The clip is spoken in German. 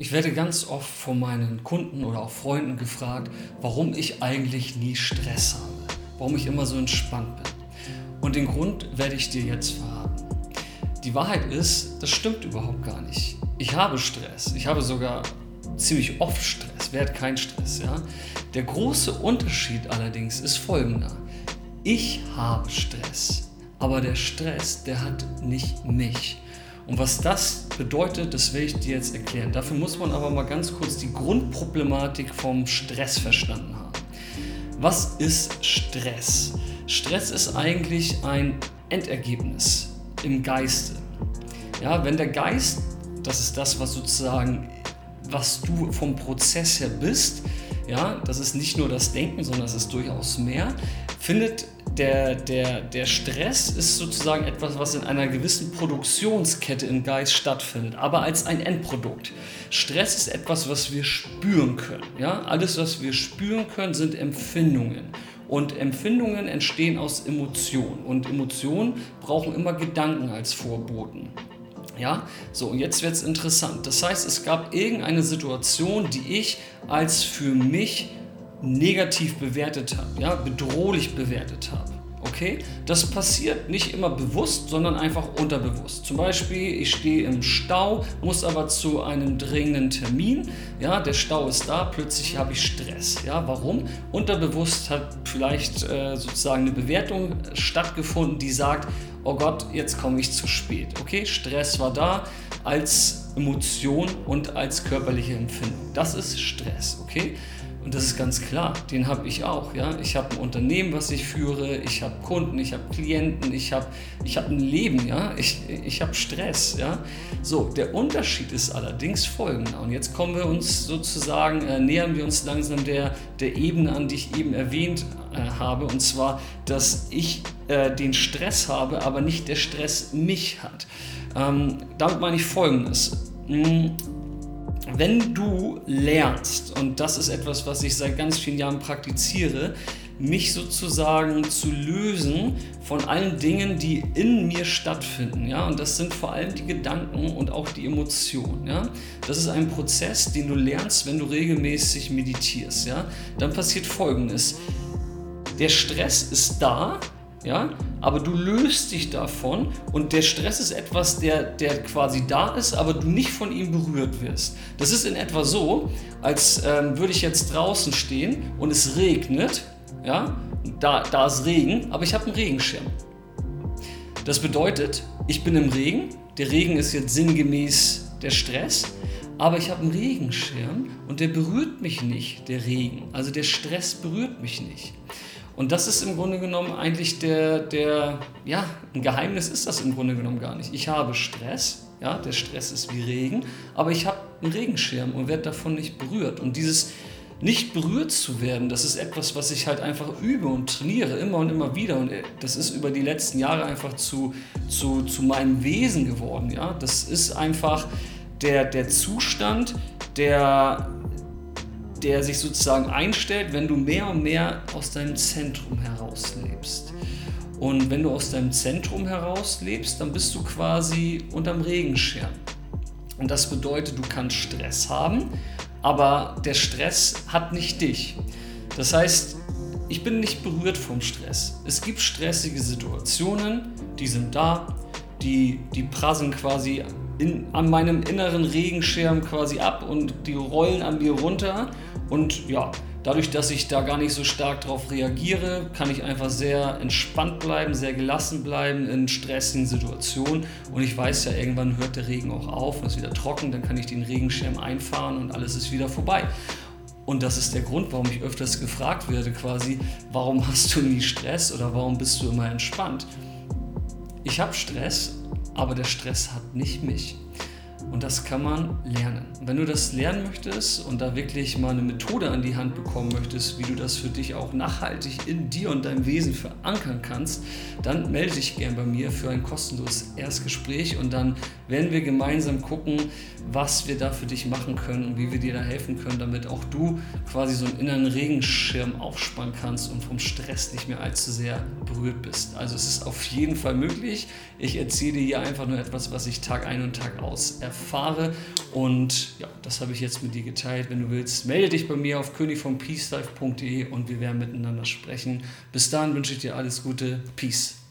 Ich werde ganz oft von meinen Kunden oder auch Freunden gefragt, warum ich eigentlich nie Stress habe, warum ich immer so entspannt bin. Und den Grund werde ich dir jetzt verraten. Die Wahrheit ist, das stimmt überhaupt gar nicht. Ich habe Stress. Ich habe sogar ziemlich oft Stress. Wer hat keinen Stress? Ja? Der große Unterschied allerdings ist folgender. Ich habe Stress, aber der Stress, der hat nicht mich. Und was das bedeutet, das will ich dir jetzt erklären. Dafür muss man aber mal ganz kurz die Grundproblematik vom Stress verstanden haben. Was ist Stress? Stress ist eigentlich ein Endergebnis im Geiste. Ja, wenn der Geist, das ist das, was sozusagen, was du vom Prozess her bist, ja, das ist nicht nur das Denken, sondern es ist durchaus mehr, findet der, der, der Stress ist sozusagen etwas, was in einer gewissen Produktionskette im Geist stattfindet, aber als ein Endprodukt. Stress ist etwas, was wir spüren können. Ja? Alles, was wir spüren können, sind Empfindungen. Und Empfindungen entstehen aus Emotionen. Und Emotionen brauchen immer Gedanken als Vorboten. Ja, so und jetzt wird es interessant. Das heißt, es gab irgendeine Situation, die ich als für mich negativ bewertet habe, ja, bedrohlich bewertet habe. Okay, das passiert nicht immer bewusst, sondern einfach unterbewusst. Zum Beispiel, ich stehe im Stau, muss aber zu einem dringenden Termin. Ja, der Stau ist da, plötzlich habe ich Stress. Ja, warum? Unterbewusst hat vielleicht äh, sozusagen eine Bewertung stattgefunden, die sagt, oh Gott, jetzt komme ich zu spät. Okay, Stress war da als Emotion und als körperliche Empfindung. Das ist Stress. Okay. Und das ist ganz klar, den habe ich auch. Ja? Ich habe ein Unternehmen, was ich führe, ich habe Kunden, ich habe Klienten, ich habe ich hab ein Leben, ja? ich, ich habe Stress. Ja? So, der Unterschied ist allerdings folgender. Und jetzt kommen wir uns sozusagen, äh, nähern wir uns langsam der, der Ebene an, die ich eben erwähnt äh, habe. Und zwar, dass ich äh, den Stress habe, aber nicht der Stress mich hat. Ähm, damit meine ich folgendes. Hm, wenn du lernst, und das ist etwas, was ich seit ganz vielen Jahren praktiziere, mich sozusagen zu lösen von allen Dingen, die in mir stattfinden. Ja? Und das sind vor allem die Gedanken und auch die Emotionen. Ja? Das ist ein Prozess, den du lernst, wenn du regelmäßig meditierst. Ja? Dann passiert Folgendes. Der Stress ist da, ja, aber du löst dich davon und der Stress ist etwas, der, der quasi da ist, aber du nicht von ihm berührt wirst. Das ist in etwa so, als ähm, würde ich jetzt draußen stehen und es regnet, ja, da, da ist Regen, aber ich habe einen Regenschirm. Das bedeutet, ich bin im Regen, der Regen ist jetzt sinngemäß der Stress, aber ich habe einen Regenschirm und der berührt mich nicht, der Regen. Also der Stress berührt mich nicht. Und das ist im Grunde genommen eigentlich der, der, ja, ein Geheimnis ist das im Grunde genommen gar nicht. Ich habe Stress, ja, der Stress ist wie Regen, aber ich habe einen Regenschirm und werde davon nicht berührt. Und dieses nicht berührt zu werden, das ist etwas, was ich halt einfach übe und trainiere, immer und immer wieder. Und äh, das ist über die letzten Jahre einfach zu, zu, zu meinem Wesen geworden. Ja? Das ist einfach der, der Zustand, der der sich sozusagen einstellt, wenn du mehr und mehr aus deinem Zentrum heraus lebst. Und wenn du aus deinem Zentrum heraus lebst, dann bist du quasi unterm Regenschirm. Und das bedeutet, du kannst Stress haben, aber der Stress hat nicht dich. Das heißt, ich bin nicht berührt vom Stress. Es gibt stressige Situationen, die sind da, die, die prasseln quasi in, an meinem inneren Regenschirm quasi ab und die rollen an mir runter. Und ja, dadurch, dass ich da gar nicht so stark darauf reagiere, kann ich einfach sehr entspannt bleiben, sehr gelassen bleiben in stressigen Situationen. Und ich weiß ja, irgendwann hört der Regen auch auf und ist wieder trocken, dann kann ich den Regenschirm einfahren und alles ist wieder vorbei. Und das ist der Grund, warum ich öfters gefragt werde, quasi, warum hast du nie Stress oder warum bist du immer entspannt? Ich habe Stress, aber der Stress hat nicht mich. Und das kann man lernen. wenn du das lernen möchtest und da wirklich mal eine Methode an die Hand bekommen möchtest, wie du das für dich auch nachhaltig in dir und deinem Wesen verankern kannst, dann melde dich gern bei mir für ein kostenloses Erstgespräch und dann werden wir gemeinsam gucken, was wir da für dich machen können und wie wir dir da helfen können, damit auch du quasi so einen inneren Regenschirm aufspannen kannst und vom Stress nicht mehr allzu sehr berührt bist. Also es ist auf jeden Fall möglich. Ich erzähle dir hier einfach nur etwas, was ich Tag ein und Tag aus erfahre erfahre. Und ja, das habe ich jetzt mit dir geteilt. Wenn du willst, melde dich bei mir auf königvompeacelife.de und wir werden miteinander sprechen. Bis dahin wünsche ich dir alles Gute. Peace.